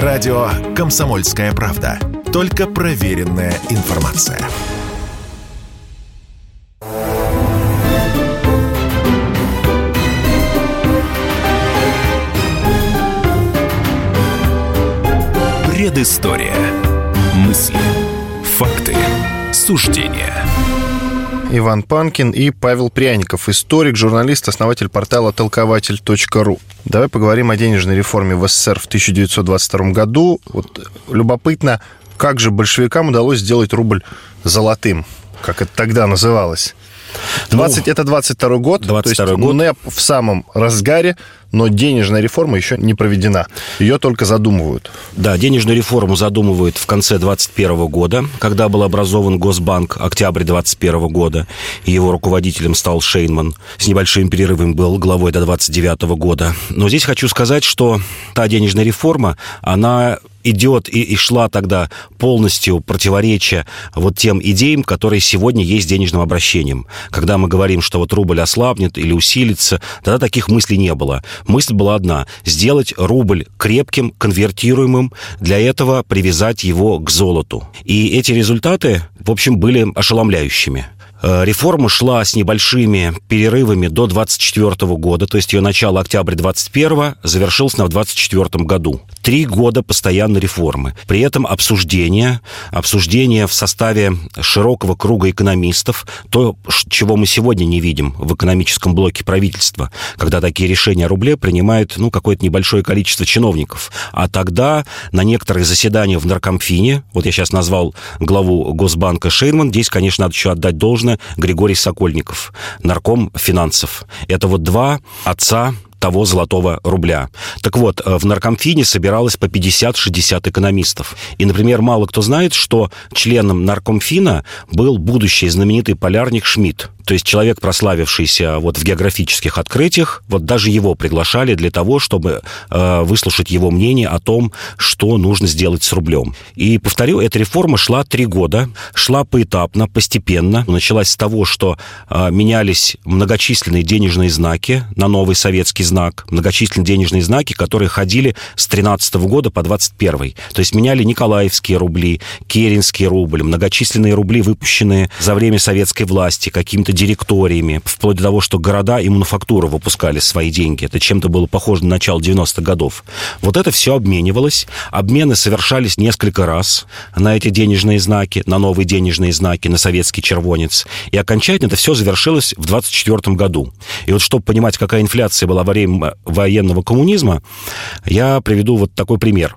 Радио «Комсомольская правда». Только проверенная информация. Предыстория. Мысли. Факты. Суждения. Иван Панкин и Павел Пряников, историк, журналист, основатель портала толкователь.ру. Давай поговорим о денежной реформе в СССР в 1922 году. Вот любопытно, как же большевикам удалось сделать рубль золотым, как это тогда называлось. 20, ну, это 22 год, 22 то есть год. НЭП в самом разгаре, но денежная реформа еще не проведена. Ее только задумывают. Да, денежную реформу задумывают в конце 2021 года, когда был образован Госбанк, октябрь 2021 года, и его руководителем стал Шейнман. С небольшим перерывом был главой до 29 года. Но здесь хочу сказать, что та денежная реформа, она идет и, и шла тогда полностью противоречия вот тем идеям, которые сегодня есть денежным обращением. Когда мы говорим, что вот рубль ослабнет или усилится, тогда таких мыслей не было. Мысль была одна – сделать рубль крепким, конвертируемым, для этого привязать его к золоту. И эти результаты, в общем, были ошеломляющими. Э, реформа шла с небольшими перерывами до 24 года, то есть ее начало октября 21 завершилось на в 24 году. Три года постоянной реформы. При этом обсуждение, обсуждение в составе широкого круга экономистов, то, чего мы сегодня не видим в экономическом блоке правительства, когда такие решения о рубле принимают ну, какое-то небольшое количество чиновников. А тогда на некоторые заседания в Наркомфине, вот я сейчас назвал главу Госбанка Шейнман, здесь, конечно, надо еще отдать должное Григорий Сокольников, нарком финансов. Это вот два отца того золотого рубля. Так вот, э, в Наркомфине собиралось по 50-60 экономистов. И, например, мало кто знает, что членом Наркомфина был будущий знаменитый полярник Шмидт. То есть человек, прославившийся вот в географических открытиях, вот даже его приглашали для того, чтобы э, выслушать его мнение о том, что нужно сделать с рублем. И, повторю, эта реформа шла три года, шла поэтапно, постепенно. Началась с того, что э, менялись многочисленные денежные знаки на новый советский знак, многочисленные денежные знаки, которые ходили с 13 года по 21 То есть меняли николаевские рубли, керенский рубль, многочисленные рубли, выпущенные за время советской власти какими-то директориями, вплоть до того, что города и мануфактура выпускали свои деньги. Это чем-то было похоже на начало 90-х годов. Вот это все обменивалось. Обмены совершались несколько раз на эти денежные знаки, на новые денежные знаки, на советский червонец. И окончательно это все завершилось в 24 году. И вот чтобы понимать, какая инфляция была во время военного коммунизма, я приведу вот такой пример.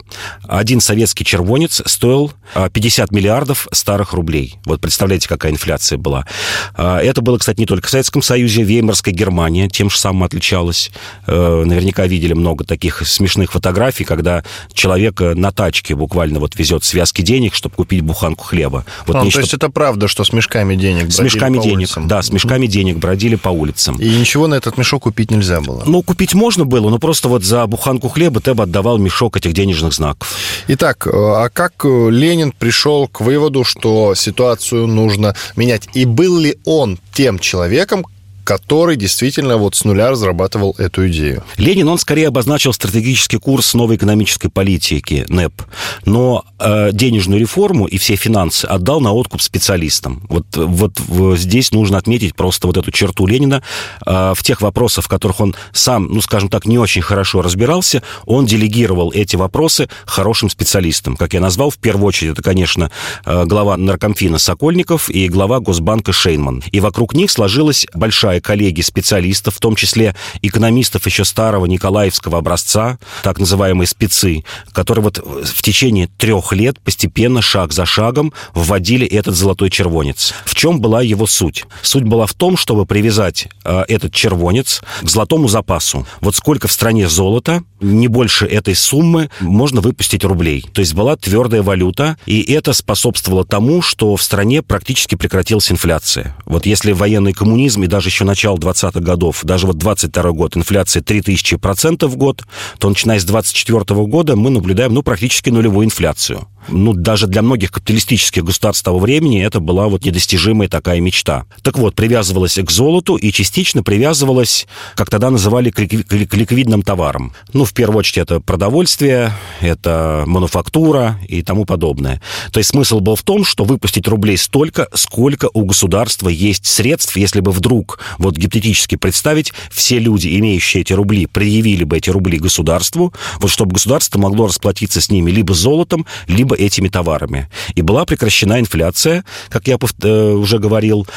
Один советский червонец стоил 50 а, миллиардов старых рублей. Вот представляете, какая инфляция была. А, это было, кстати, не только в Советском Союзе, Веймарская Германия тем же самым отличалась. Э, наверняка видели много таких смешных фотографий, когда человек на тачке буквально вот везет связки денег, чтобы купить буханку хлеба. Вот а, нечто... То есть это правда, что с мешками денег С мешками денег, улицам. да, с мешками денег бродили по улицам. И ничего на этот мешок купить нельзя было? Ну, купить можно было, но просто вот за буханку хлеба ты бы отдавал мешок этих денежных знаков. Итак, э, а как э, Ленин пришел к выводу, что ситуацию нужно менять? И был ли он тем человеком, который действительно вот с нуля разрабатывал эту идею. Ленин, он скорее обозначил стратегический курс новой экономической политики, НЭП, но э, денежную реформу и все финансы отдал на откуп специалистам. Вот, вот, здесь нужно отметить просто вот эту черту Ленина. Э, в тех вопросах, в которых он сам, ну, скажем так, не очень хорошо разбирался, он делегировал эти вопросы хорошим специалистам. Как я назвал, в первую очередь, это, конечно, э, глава наркомфина Сокольников и глава Госбанка Шейнман. И вокруг них сложилась большая коллегия специалистов, в том числе экономистов еще старого Николаевского образца, так называемые спецы, которые вот в течение трех лет постепенно, шаг за шагом, вводили этот золотой червонец. В чем была его суть? Суть была в том, чтобы привязать э, этот червонец к золотому запасу. Вот сколько в стране золота, не больше этой суммы можно выпустить рублей. То есть была твердая валюта, и это способствовало тому, что в стране практически прекратилась инфляция. Вот если военный коммунизм и даже еще начала 20-х годов, даже вот 22 год, инфляция 3000% в год, то начиная с 24 года мы наблюдаем, ну, практически нулевую инфляцию. Ну, даже для многих капиталистических государств того времени это была вот недостижимая такая мечта. Так вот, привязывалась к золоту и частично привязывалась, как тогда называли, к ликвидным товарам. Ну, в первую очередь, это продовольствие, это мануфактура и тому подобное. То есть смысл был в том, что выпустить рублей столько, сколько у государства есть средств, если бы вдруг, вот гипотетически представить, все люди, имеющие эти рубли, предъявили бы эти рубли государству, вот чтобы государство могло расплатиться с ними либо золотом, либо этими товарами. И была прекращена инфляция, как я э, уже говорил.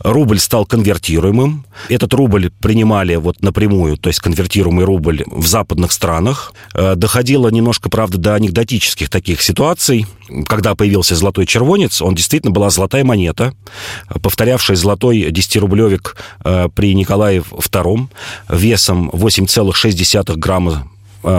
Рубль стал конвертируемым. Этот рубль принимали вот напрямую, то есть конвертируемый рубль в западных странах. Э, доходило немножко, правда, до анекдотических таких ситуаций. Когда появился золотой червонец, он действительно была золотая монета, повторявшая золотой 10-рублевик э, при Николае II весом 8,6 грамма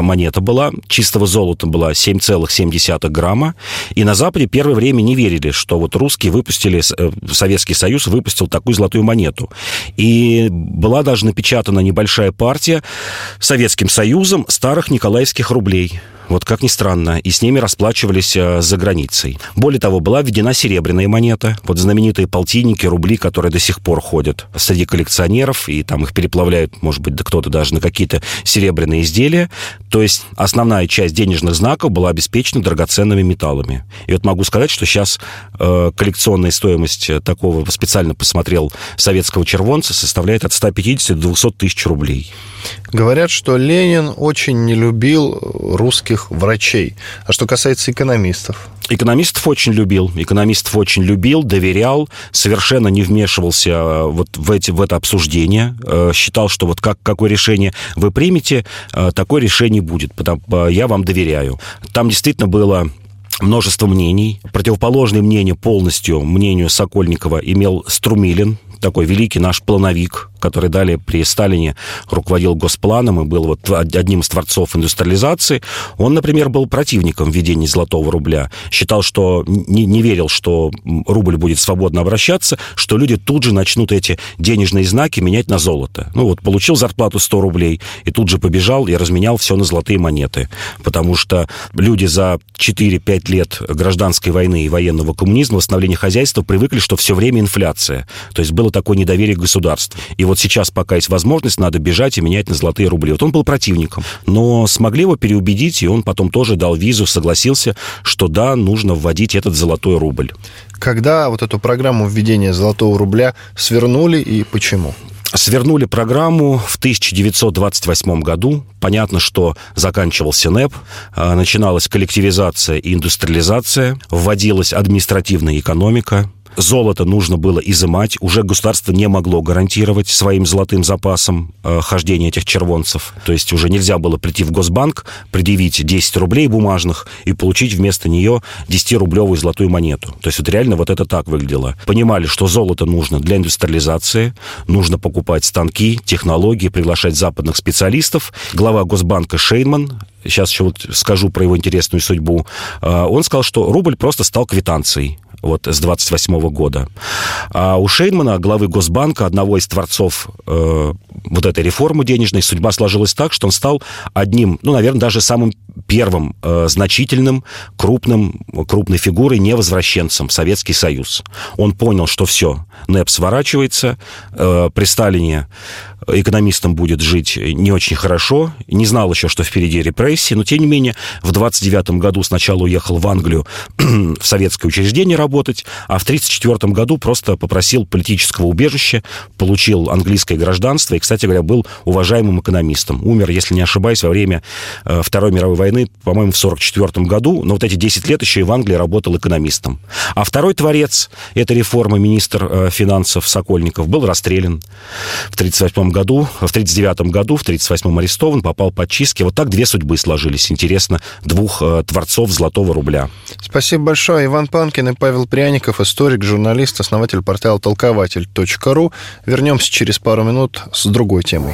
монета была, чистого золота была 7,7 грамма. И на Западе первое время не верили, что вот русские выпустили, э, Советский Союз выпустил такую золотую монету. И была даже напечатана небольшая партия Советским Союзом старых николаевских рублей – вот как ни странно, и с ними расплачивались э, за границей. Более того, была введена серебряная монета, вот знаменитые полтинники, рубли, которые до сих пор ходят среди коллекционеров, и там их переплавляют, может быть, да кто-то даже на какие-то серебряные изделия. То есть основная часть денежных знаков была обеспечена драгоценными металлами. И вот могу сказать, что сейчас э, коллекционная стоимость такого, специально посмотрел, советского червонца составляет от 150 до 200 тысяч рублей. Говорят, что Ленин очень не любил русских врачей. А что касается экономистов? Экономистов очень любил, экономистов очень любил, доверял, совершенно не вмешивался э, вот в, эти, в это обсуждение, э, считал, что вот как, какое решение вы примете, э, такое решение будет, потому я вам доверяю. Там действительно было множество мнений. Противоположное мнение полностью мнению Сокольникова имел Струмилин, такой великий наш плановик, который далее при Сталине руководил госпланом и был вот одним из творцов индустриализации, он, например, был противником введения золотого рубля. Считал, что не, не верил, что рубль будет свободно обращаться, что люди тут же начнут эти денежные знаки менять на золото. Ну вот, получил зарплату 100 рублей и тут же побежал и разменял все на золотые монеты. Потому что люди за 4-5 лет гражданской войны и военного коммунизма, восстановления хозяйства привыкли, что все время инфляция. То есть было такое недоверие к государству. И вот сейчас, пока есть возможность, надо бежать и менять на золотые рубли. Вот он был противником. Но смогли его переубедить, и он потом тоже дал визу, согласился, что да, нужно вводить этот золотой рубль. Когда вот эту программу введения золотого рубля свернули и почему? Свернули программу в 1928 году. Понятно, что заканчивался НЭП, а, начиналась коллективизация и индустриализация, вводилась административная экономика, Золото нужно было изымать. Уже государство не могло гарантировать своим золотым запасом э, хождение этих червонцев. То есть уже нельзя было прийти в Госбанк, предъявить 10 рублей бумажных и получить вместо нее 10-рублевую золотую монету. То есть вот реально вот это так выглядело. Понимали, что золото нужно для индустриализации, нужно покупать станки, технологии, приглашать западных специалистов. Глава Госбанка Шейнман сейчас еще вот скажу про его интересную судьбу, э, он сказал, что рубль просто стал квитанцией вот с 28 года. А у Шейнмана, главы Госбанка, одного из творцов э, вот этой реформы денежной, судьба сложилась так, что он стал одним, ну, наверное, даже самым первым э, значительным, крупным, крупной фигурой невозвращенцем Советский Союз. Он понял, что все, НЭП сворачивается, э, при Сталине экономистам будет жить не очень хорошо, не знал еще, что впереди репрессии, но, тем не менее, в 29 году сначала уехал в Англию в советское учреждение работать, а в 34 году просто попросил политического убежища, получил английское гражданство и, кстати говоря, был уважаемым экономистом. Умер, если не ошибаюсь, во время э, Второй мировой войны, по-моему, в 44 году, но вот эти 10 лет еще и в Англии работал экономистом. А второй творец этой реформы, министр э, финансов Сокольников, был расстрелян в 38 году, в 39 году, в 38 арестован, попал под чистки. Вот так две судьбы сложились. Интересно, двух э, творцов золотого рубля. Спасибо большое. Иван Панкин и Павел Пряников, историк, журналист, основатель портала толкователь.ру. Вернемся через пару минут с другой темой.